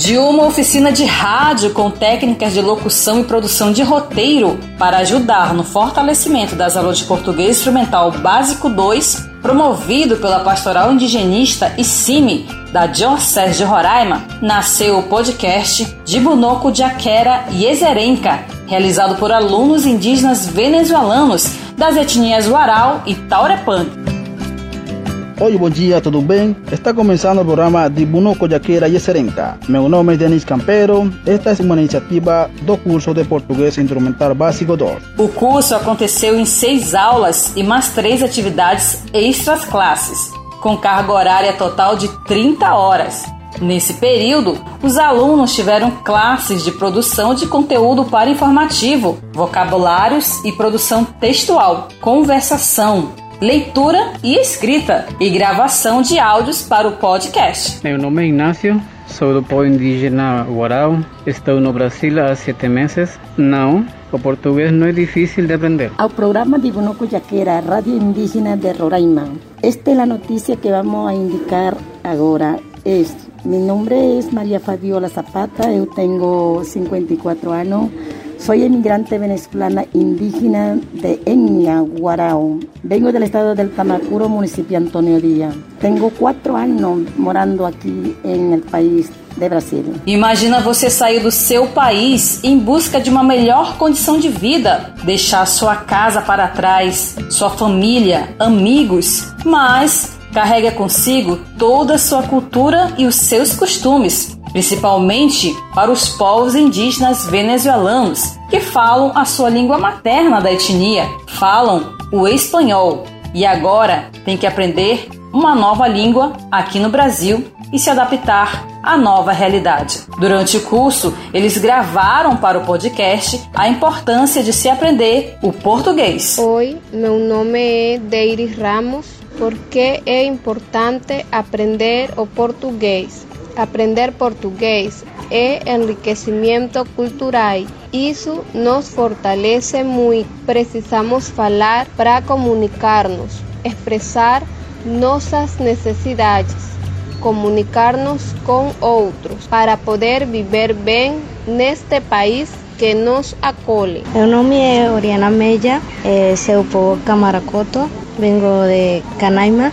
de uma oficina de rádio com técnicas de locução e produção de roteiro para ajudar no fortalecimento das aulas de português instrumental básico 2, promovido pela Pastoral Indigenista e CIMI da Diocese de Roraima, nasceu o podcast de Bunoco de Aquera e Ezerenca, realizado por alunos indígenas venezuelanos das etnias Warau e Taurepano. Oi, bom dia, tudo bem? Está começando o programa de Bunoco Jaqueira e Serenca. Meu nome é Denis Campero. Esta é uma iniciativa do curso de Português Instrumental Básico 2. O curso aconteceu em seis aulas e mais três atividades extras classes, com carga horária total de 30 horas. Nesse período, os alunos tiveram classes de produção de conteúdo para informativo, vocabulários e produção textual, conversação, leitura e escrita e gravação de áudios para o podcast. Meu nome é Inácio, sou do povo indígena Guarau, estou no Brasil há sete meses. Não, o português não é difícil de aprender. Ao programa de Bonoco Yaquera, Rádio Indígena de Roraima. Esta é a notícia que vamos a indicar agora. Es, mi nombre es María Fabiola Zapata, eu tenho 54 anos. Soy emigrante venezolana indígena de Etnia Guarao. Vengo del estado del Tamacuro, municipio Antonio Díaz. Tengo cuatro años morando aqui en el país de Brasil. Imagina você sair do seu país em busca de uma melhor condição de vida, deixar sua casa para trás, sua família, amigos, mas carrega consigo toda a sua cultura e os seus costumes principalmente para os povos indígenas venezuelanos, que falam a sua língua materna da etnia, falam o espanhol e agora tem que aprender uma nova língua aqui no Brasil e se adaptar à nova realidade. Durante o curso, eles gravaram para o podcast a importância de se aprender o português. Oi, meu nome é Deiris Ramos. Por que é importante aprender o português? Aprender português é enriquecimento cultural. Isso nos fortalece muito. Precisamos falar para comunicar-nos, expressar nossas necessidades, comunicar-nos com outros, para poder viver bem neste país que nos acolhe. Meu nome é Oriana Mella, eh, sou povo Camaracoto, vengo de Canaima.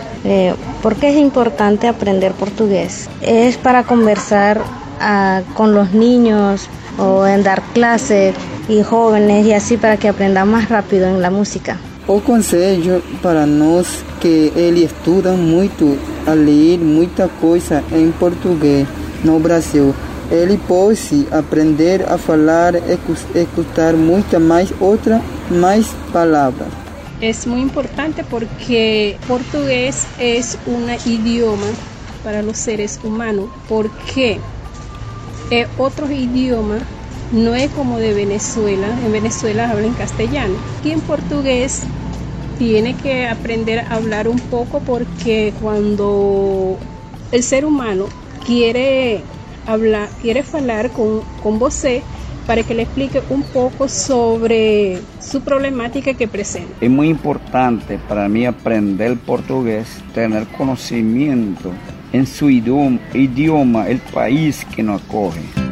¿Por qué es importante aprender portugués? Es para conversar uh, con los niños o en dar clases y jóvenes y así para que aprendan más rápido en la música. O conselho para nós que ele estuda muito a ler muita coisa em português no Brasil. Ele pode aprender a falar e escutar muita mais outra mais palavras. Es muy importante porque portugués es un idioma para los seres humanos, porque otro idioma no es como de Venezuela, en Venezuela hablan castellano, y en portugués tiene que aprender a hablar un poco porque cuando el ser humano quiere hablar, quiere hablar con, con para que le explique un poco sobre su problemática que presenta. Es muy importante para mí aprender portugués, tener conocimiento en su idioma, el país que nos acoge.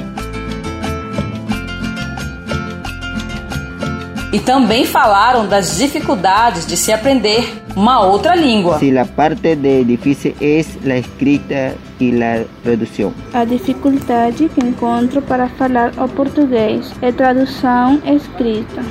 E também falaram das dificuldades de se aprender uma outra língua. Se a parte de difícil é a escrita e a tradução. A dificuldade que encontro para falar o português é tradução escrita.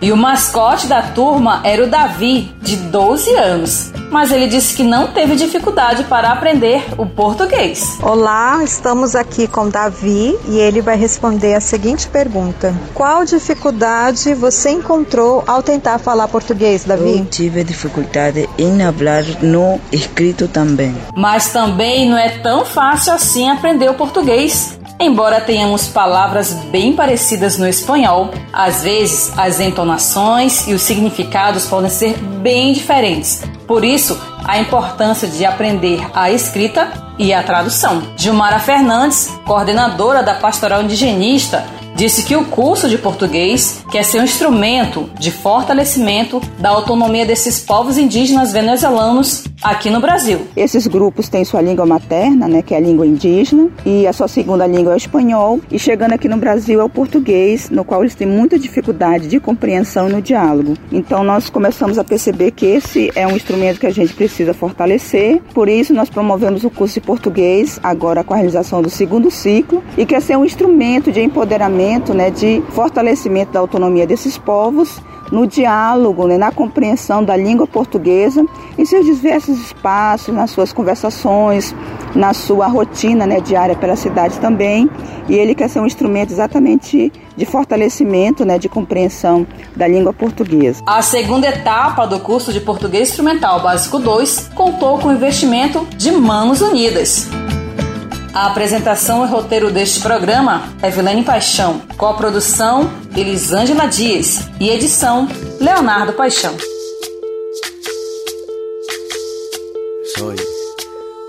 E o mascote da turma era o Davi, de 12 anos mas ele disse que não teve dificuldade para aprender o português. Olá, estamos aqui com Davi e ele vai responder a seguinte pergunta: Qual dificuldade você encontrou ao tentar falar português, Davi? Eu tive dificuldade em falar no escrito também. Mas também não é tão fácil assim aprender o português. Embora tenhamos palavras bem parecidas no espanhol, às vezes as entonações e os significados podem ser bem diferentes. Por isso, a importância de aprender a escrita e a tradução. Gilmara Fernandes, coordenadora da Pastoral Indigenista, disse que o curso de português quer ser um instrumento de fortalecimento da autonomia desses povos indígenas venezuelanos aqui no Brasil. Esses grupos têm sua língua materna, né, que é a língua indígena, e a sua segunda língua é o espanhol, e chegando aqui no Brasil é o português, no qual eles têm muita dificuldade de compreensão no diálogo. Então nós começamos a perceber que esse é um instrumento que a gente precisa fortalecer, por isso nós promovemos o curso de português, agora com a realização do segundo ciclo, e quer ser um instrumento de empoderamento, né, de fortalecimento da autonomia desses povos no diálogo, né, na compreensão da língua portuguesa em seus diversos espaços, nas suas conversações, na sua rotina né, diária pela cidade também. E ele quer ser um instrumento exatamente de fortalecimento, né, de compreensão da língua portuguesa. A segunda etapa do curso de Português Instrumental Básico 2 contou com o investimento de Manos Unidas. A apresentação e roteiro deste programa é Vilene Paixão, coprodução Elisângela Dias. E edição Leonardo Paixão.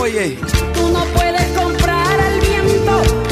Oye, tú no puedes comprar al viento